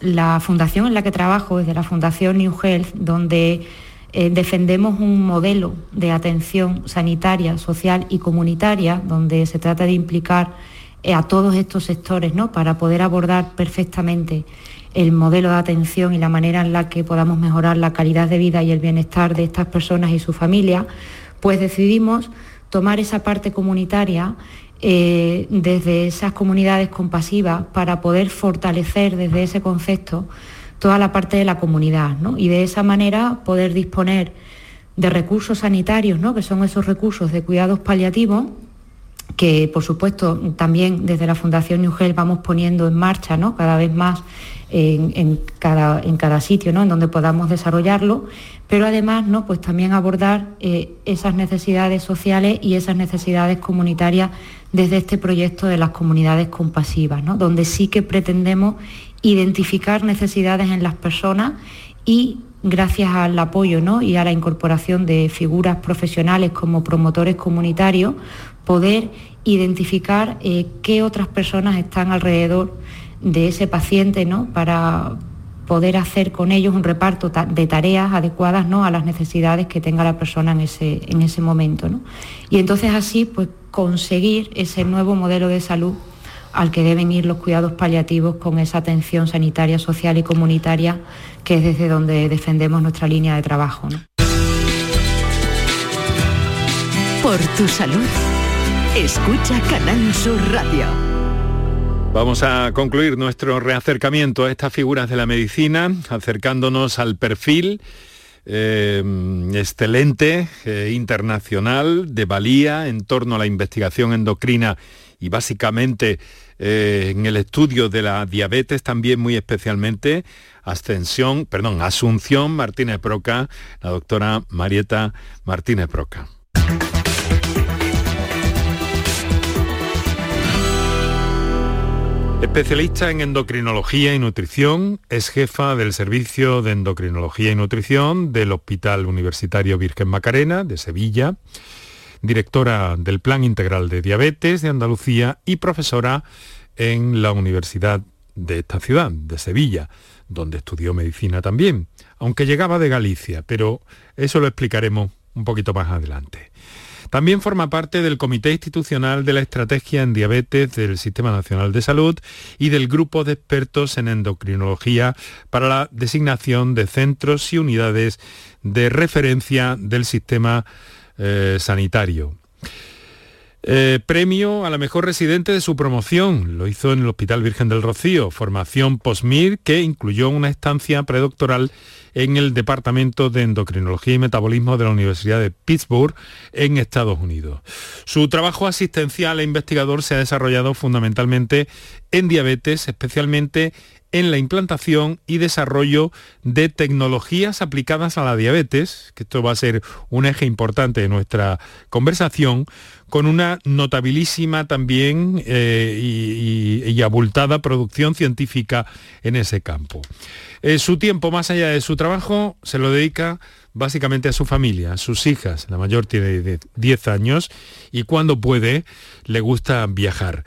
la fundación en la que trabajo, desde la Fundación New Health, donde eh, defendemos un modelo de atención sanitaria, social y comunitaria, donde se trata de implicar a todos estos sectores ¿no? para poder abordar perfectamente el modelo de atención y la manera en la que podamos mejorar la calidad de vida y el bienestar de estas personas y su familia, pues decidimos tomar esa parte comunitaria eh, desde esas comunidades compasivas para poder fortalecer desde ese concepto toda la parte de la comunidad ¿no? y de esa manera poder disponer de recursos sanitarios, ¿no? que son esos recursos de cuidados paliativos que por supuesto también desde la Fundación New Health vamos poniendo en marcha ¿no? cada vez más en, cada, en cada sitio ¿no? en donde podamos desarrollarlo, pero además ¿no? pues también abordar eh, esas necesidades sociales y esas necesidades comunitarias desde este proyecto de las comunidades compasivas, ¿no? donde sí que pretendemos identificar necesidades en las personas y gracias al apoyo ¿no? y a la incorporación de figuras profesionales como promotores comunitarios, poder identificar eh, qué otras personas están alrededor de ese paciente ¿no? para poder hacer con ellos un reparto de tareas adecuadas ¿no? a las necesidades que tenga la persona en ese, en ese momento. ¿no? Y entonces así pues, conseguir ese nuevo modelo de salud al que deben ir los cuidados paliativos con esa atención sanitaria, social y comunitaria, que es desde donde defendemos nuestra línea de trabajo. ¿no? Por tu salud, Escucha Canal Sur Radio. Vamos a concluir nuestro reacercamiento a estas figuras de la medicina, acercándonos al perfil eh, excelente, eh, internacional, de valía en torno a la investigación endocrina y básicamente eh, en el estudio de la diabetes también muy especialmente, Ascensión, perdón, Asunción Martínez Proca, la doctora Marieta Martínez Proca. Especialista en endocrinología y nutrición, es jefa del Servicio de Endocrinología y Nutrición del Hospital Universitario Virgen Macarena de Sevilla, directora del Plan Integral de Diabetes de Andalucía y profesora en la Universidad de esta ciudad, de Sevilla, donde estudió medicina también, aunque llegaba de Galicia, pero eso lo explicaremos un poquito más adelante. También forma parte del Comité Institucional de la Estrategia en Diabetes del Sistema Nacional de Salud y del Grupo de Expertos en Endocrinología para la designación de centros y unidades de referencia del sistema eh, sanitario. Eh, premio a la mejor residente de su promoción. Lo hizo en el Hospital Virgen del Rocío. Formación POSMIR que incluyó una estancia predoctoral en el Departamento de Endocrinología y Metabolismo de la Universidad de Pittsburgh en Estados Unidos. Su trabajo asistencial e investigador se ha desarrollado fundamentalmente en diabetes, especialmente en la implantación y desarrollo de tecnologías aplicadas a la diabetes, que esto va a ser un eje importante de nuestra conversación, con una notabilísima también eh, y, abultada producción científica en ese campo. Eh, su tiempo, más allá de su trabajo, se lo dedica básicamente a su familia, a sus hijas. La mayor tiene 10 años y cuando puede le gusta viajar.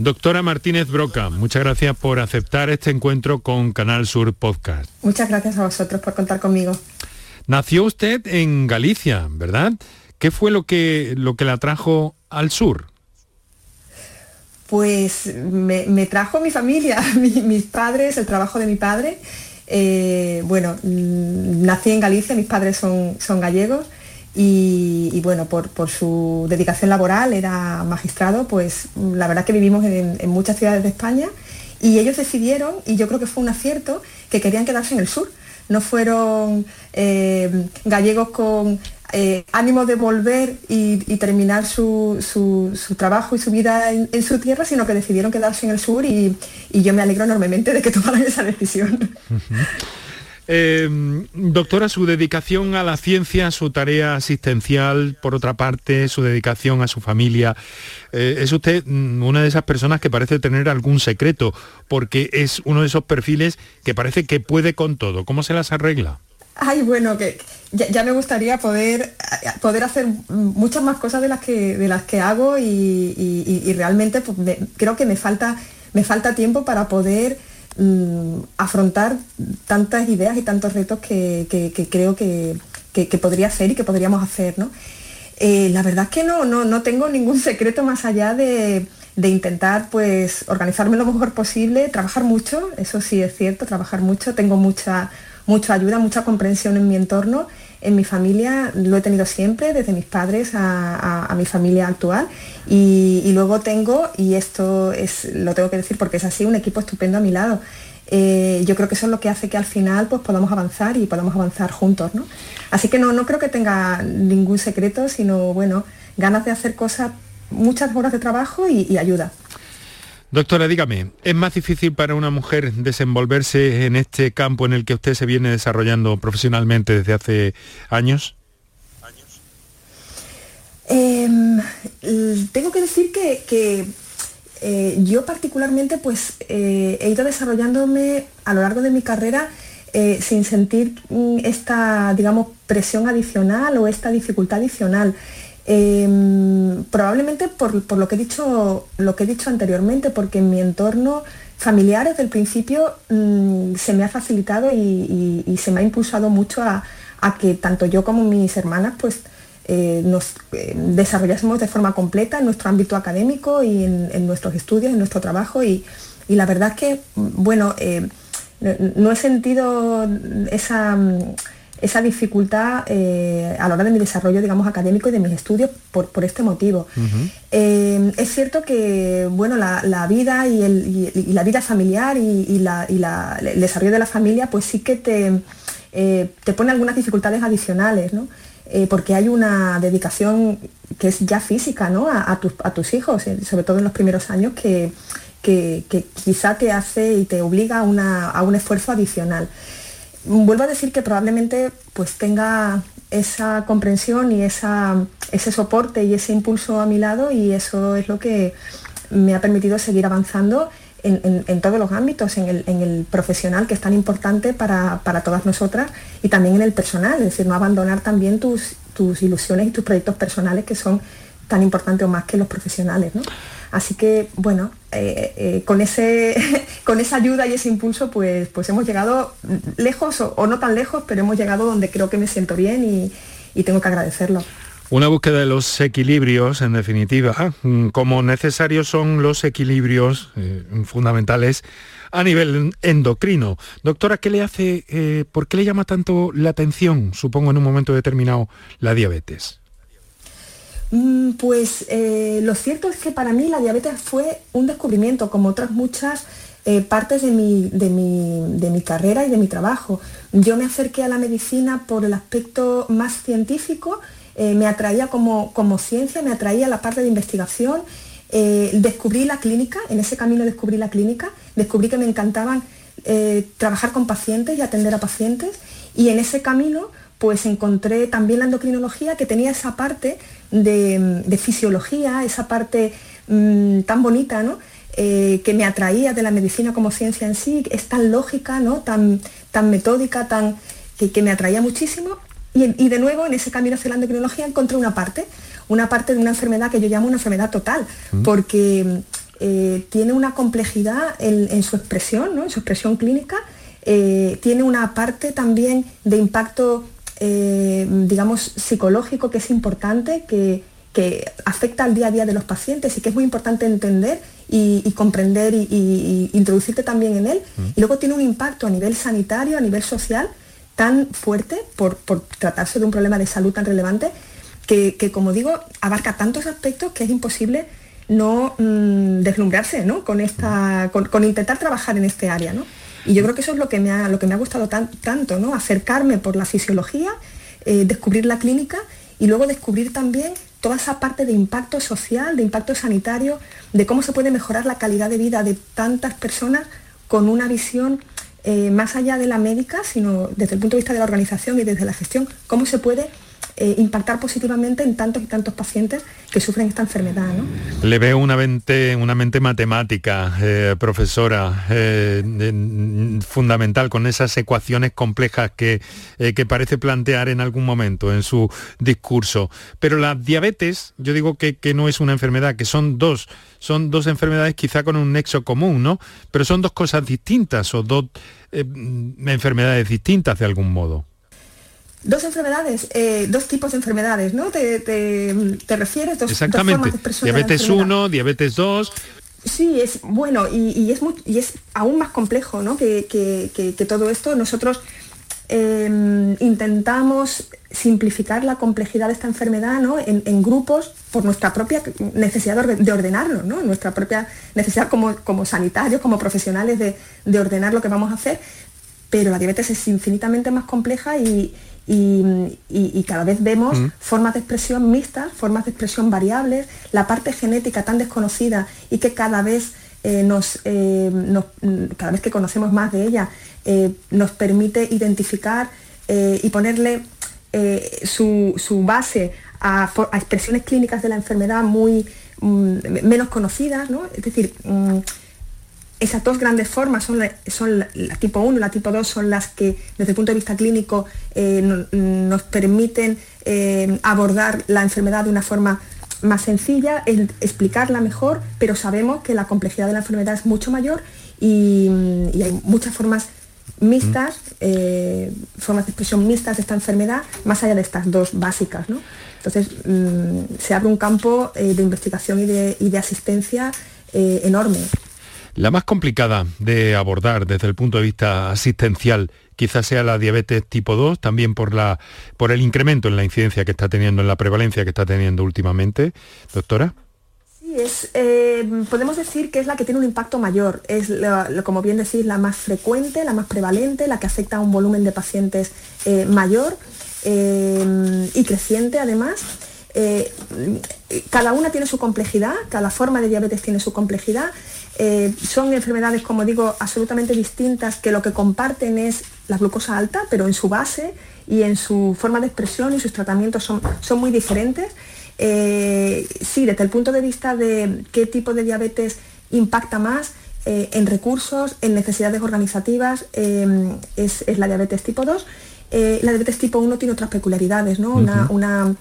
Doctora Martínez Broca, muchas gracias por aceptar este encuentro con Canal Sur Podcast. Muchas gracias a vosotros por contar conmigo. Nació usted en Galicia, ¿verdad? ¿Qué fue lo que, lo que la trajo al sur? Pues me, trajo mi familia, mis padres, el trabajo de mi padre. Eh, bueno, mm, nací en Galicia, mis padres son, son gallegos y, bueno, por, su dedicación laboral, era magistrado, pues la verdad que vivimos en, muchas ciudades de España y ellos decidieron, y yo creo que fue un acierto, que querían quedarse en el sur. No fueron eh, gallegos con eh, ánimo de volver y, terminar su, trabajo y su vida en, su tierra, sino que decidieron quedarse en el sur y, yo me alegro enormemente de que tomaran esa decisión. Em, doctora, su dedicación a la ciencia, su tarea asistencial, por otra parte, su dedicación a su familia, eh, es usted mm, una de esas personas que parece tener algún secreto, porque es uno de esos perfiles que parece que puede con todo. ¿Cómo se las arregla? Ay, bueno, que ya, me gustaría poder, poder hacer muchas más cosas de las que, de las que hago y, realmente pues, creo que me falta, me falta tiempo para poder Mm, afrontar tantas ideas y tantos retos que, creo que, podría hacer y que podríamos hacer. ¿no? Eh, la verdad es que no, no, tengo ningún secreto más allá de, intentar pues, organizarme lo mejor posible, trabajar mucho, eso sí es cierto, trabajar mucho, tengo mucha, mucha ayuda, mucha comprensión en mi entorno en mi familia lo he tenido siempre, desde mis padres a, mi familia actual. Y, luego tengo, y esto es, lo tengo que decir porque es así, un equipo estupendo a mi lado. Eh, yo creo que eso es lo que hace que al final pues, podamos avanzar y podamos avanzar juntos. ¿no? Así que no, no creo que tenga ningún secreto, sino bueno, ganas de hacer cosas, muchas horas de trabajo y ayuda. Doctora, dígame, ¿es más difícil para una mujer desenvolverse en este campo en el que usted se viene desarrollando profesionalmente desde hace años? Em, tengo que decir que, eh, yo particularmente pues eh, he ido desarrollándome a lo largo de mi carrera eh, sin sentir mm, esta, digamos, presión adicional o esta dificultad adicional. Em, probablemente por, lo, que he dicho, lo que he dicho anteriormente, porque en mi entorno familiar desde el principio mm, se me ha facilitado y, se me ha impulsado mucho a, que tanto yo como mis hermanas pues eh, nos eh, desarrollásemos de forma completa en nuestro ámbito académico y en, nuestros estudios, en nuestro trabajo. Y, la verdad es que, bueno, eh, no, he sentido esa esa dificultad eh, a la hora de mi desarrollo, digamos, académico y de mis estudios por, este motivo. Eh, es cierto que, bueno, la, vida y, la vida familiar y, el desarrollo de la familia, pues sí que te, eh, te pone algunas dificultades adicionales, ¿no? porque hay una dedicación que es ya física ¿no? a, tus hijos, sobre todo en los primeros años, que, quizá te hace y te obliga a un esfuerzo adicional vuelvo a decir que probablemente pues tenga esa comprensión y ese soporte y ese impulso a mi lado y eso es lo que me ha permitido seguir avanzando en, todos los ámbitos, en el, profesional que es tan importante para, todas nosotras y también en el personal, es decir, no abandonar también tus, tus ilusiones y tus proyectos personales que son tan importantes o más que los profesionales. ¿no? Así que, bueno, eh, eh, con, ese, con esa ayuda y ese impulso, pues, pues hemos llegado lejos o, no tan lejos, pero hemos llegado donde creo que me siento bien y, tengo que agradecerlo. Una búsqueda de los equilibrios, en definitiva, como necesarios son los equilibrios eh, fundamentales a nivel endocrino. Doctora, ¿qué le hace, por qué le llama tanto la atención, supongo, en un momento determinado, la diabetes? Mm, pues eh, lo cierto es que para mí la diabetes fue un descubrimiento, como otras muchas eh, partes de mi, de, mi, carrera y de mi trabajo. Yo me acerqué a la medicina por el aspecto más científico, eh, me atraía como, como, ciencia, me atraía la parte de investigación, descubrí la clínica, en ese camino descubrí la clínica, descubrí que me encantaban trabajar con pacientes y atender a pacientes y en ese camino pues encontré también la endocrinología que tenía esa parte de, fisiología, esa parte mm, tan bonita, ¿no? Eh, que me atraía de la medicina como ciencia en sí, es tan lógica, ¿no? tan, tan metódica, tan, que, me atraía muchísimo. Y, de nuevo, en ese camino hacia la endocrinología encontré una parte, una parte de una enfermedad que yo llamo una enfermedad total, mm. porque eh, tiene una complejidad en, su expresión, ¿no? en su expresión clínica, eh, tiene una parte también de impacto eh, digamos, psicológico que es importante, que, afecta al día a día de los pacientes y que es muy importante entender y, comprender y, introducirte también en él. Mm. Y luego tiene un impacto a nivel sanitario, a nivel social, tan fuerte por, tratarse de un problema de salud tan relevante, que, como digo, abarca tantos aspectos que es imposible no mm, deslumbrarse ¿no? Con, esta, con, intentar trabajar en este área. ¿no? Y yo creo que eso es lo que me ha, lo que me ha gustado tanto, ¿no? Acercarme por la fisiología, eh, descubrir la clínica y luego descubrir también toda esa parte de impacto social, de impacto sanitario, de cómo se puede mejorar la calidad de vida de tantas personas con una visión eh, más allá de la médica, sino desde el punto de vista de la organización y desde la gestión, cómo se puede eh, impactar positivamente en tantos y tantos pacientes que sufren esta enfermedad. Le veo una mente, una mente matemática, eh, profesora, eh, fundamental, con esas ecuaciones complejas que, que parece plantear en algún momento en su discurso. Pero la diabetes, yo digo que, que no es una enfermedad, que son dos son dos enfermedades quizá con un nexo común, ¿no? Pero son dos cosas distintas o dos enfermedades distintas de algún modo. Dos enfermedades, eh, dos tipos de enfermedades, ¿no? ¿Te, te, refieres? Dos, Exactamente. diabetes 1, diabetes 2. Sí, es bueno y, es, y es aún más complejo ¿no? que, todo esto. Nosotros em, intentamos simplificar la complejidad de esta enfermedad ¿no? en, grupos por nuestra propia necesidad de ordenarlo, ¿no? nuestra propia necesidad como, como sanitarios, como profesionales de, de ordenar lo que vamos a hacer. Pero la diabetes es infinitamente más compleja y, y, cada vez vemos mm. formas de expresión mixtas, formas de expresión variables, la parte genética tan desconocida y que cada vez, eh, eh, nos, cada vez que conocemos más de ella, eh, nos permite identificar y ponerle su, base a, expresiones clínicas de la enfermedad muy mm, menos conocidas, Es decir, mm, esas dos grandes formas son la, son la, tipo 1 y la tipo 2 son las que desde el punto de vista clínico eh, nos permiten eh, abordar la enfermedad de una forma más sencilla, explicarla mejor, pero sabemos que la complejidad de la enfermedad es mucho mayor y, hay muchas formas mixtas, mm. eh, formas de expresión mixtas de esta enfermedad, más allá de estas dos básicas. Entonces mm, se abre un campo de investigación y de, y de asistencia enorme. La más complicada de abordar desde el punto de vista asistencial, quizás sea la diabetes tipo 2, también por, la, por el incremento en la incidencia que está teniendo, en la prevalencia que está teniendo últimamente, doctora. Sí, es, eh, podemos decir que es la que tiene un impacto mayor, es, como bien decís, la más frecuente, la más prevalente, la que afecta a un volumen de pacientes eh, mayor eh, y creciente además. Cada una tiene su complejidad, cada forma de diabetes tiene su complejidad. son enfermedades, como digo, absolutamente distintas que lo que comparten es la glucosa alta, pero en su base y en su forma de expresión y sus tratamientos son, son muy diferentes. Eh, sí, desde el punto de vista de qué tipo de diabetes impacta más, eh, en recursos, en necesidades organizativas, eh, es, la diabetes tipo 2. La diabetes tipo 1 tiene otras peculiaridades, ¿no? una,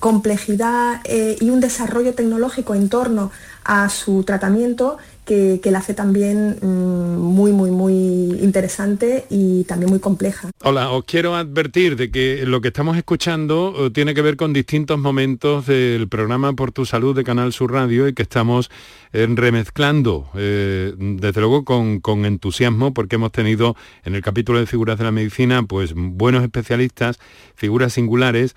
complejidad y un desarrollo tecnológico en torno a su tratamiento que, la hace también mm, muy, muy, muy interesante y también muy compleja. Hola, os quiero advertir de que lo que estamos escuchando eh, tiene que ver con distintos momentos del programa Por tu Salud de Canal Sur Radio y que estamos eh, remezclando, eh, desde luego con, con entusiasmo, porque hemos tenido en el capítulo de figuras de la medicina, pues buenos especialistas, figuras singulares,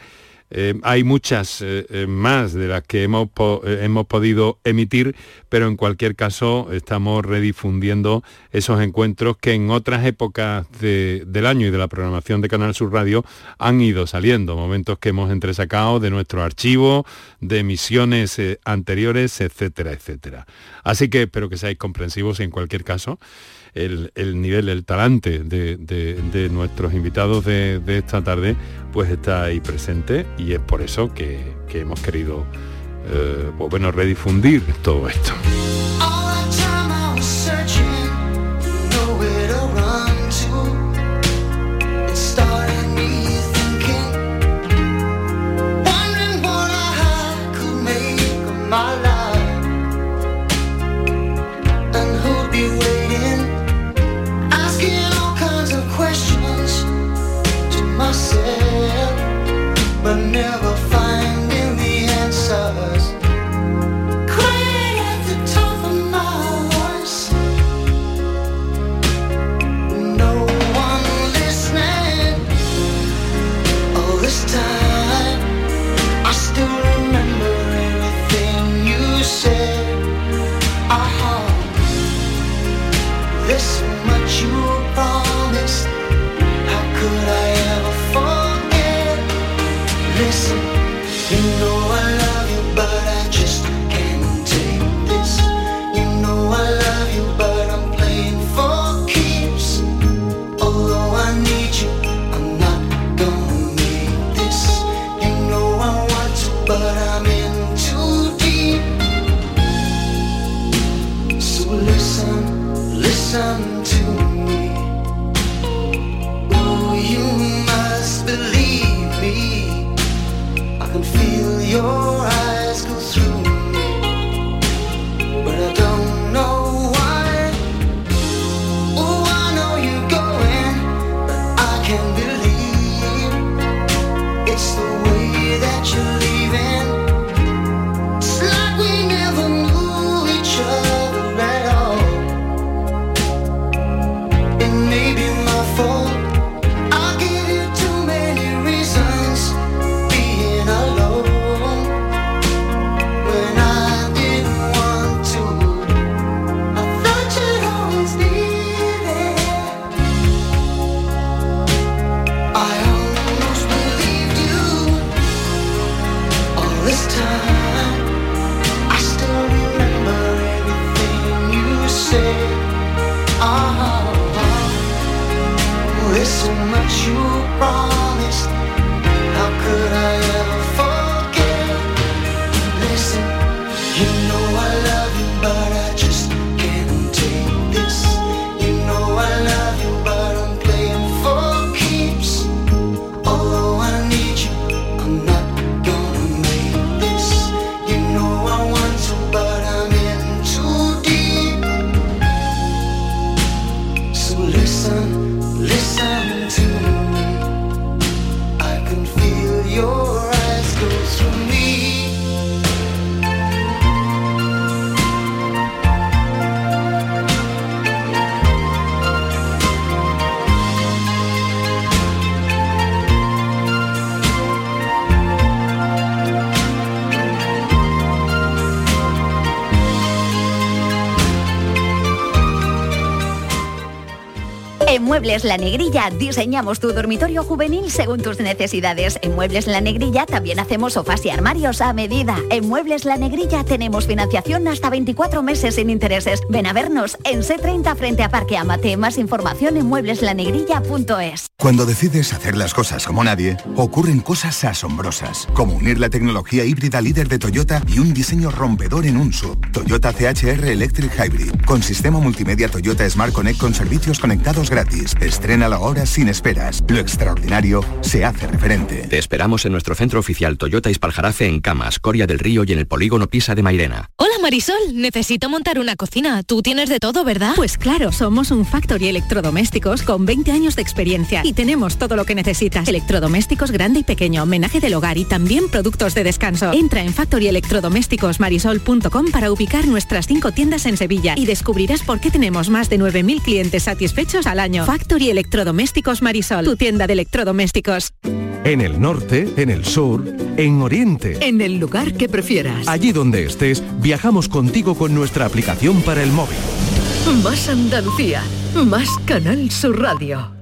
eh, hay muchas eh, eh, más de las que hemos, hemos podido emitir, pero en cualquier caso estamos redifundiendo esos encuentros que en otras épocas del año y de la programación de Canal Sur Radio han ido saliendo, momentos que hemos entresacado de nuestro archivo, de emisiones anteriores, etcétera, etcétera. Así que espero que seáis comprensivos en cualquier caso el, nivel, el talante de, nuestros invitados de, esta tarde, pues está ahí presente y es por eso que, hemos querido eh, pues bueno, redifundir todo esto. your Muebles La Negrilla diseñamos tu dormitorio juvenil según tus necesidades. En Muebles La Negrilla también hacemos sofás y armarios a medida. En Muebles La Negrilla tenemos financiación hasta 24 meses sin intereses. Ven a vernos en C30 frente a Parque Amate. Más información en muebleslanegrilla.es. Cuando decides hacer las cosas como nadie, ocurren cosas asombrosas, como unir la tecnología híbrida líder de Toyota y un diseño rompedor en un sub. Toyota CHR Electric Hybrid, con sistema multimedia Toyota Smart Connect con servicios conectados gratis. Estrena la hora sin esperas. Lo extraordinario se hace referente. Te esperamos en nuestro centro oficial Toyota Ispaljarafe en Camas, Coria del Río y en el polígono Pisa de Mairena. Hola Marisol, necesito montar una cocina. Tú tienes de todo, ¿verdad? Pues claro, somos un Factory Electrodomésticos con 20 años de experiencia y tenemos todo lo que necesitas. Electrodomésticos grande y pequeño, homenaje del hogar y también productos de descanso. Entra en factoryelectrodomésticosmarisol.com para ubicar nuestras cinco tiendas en Sevilla y descubrirás por qué tenemos más de 9.000 clientes satisfechos al año. Factory Electrodomésticos Marisol, tu tienda de electrodomésticos. En el norte, en el sur, en Oriente. En el lugar que prefieras. Allí donde estés, viajamos contigo con nuestra aplicación para el móvil. Más Andalucía, más Canal Sur Radio.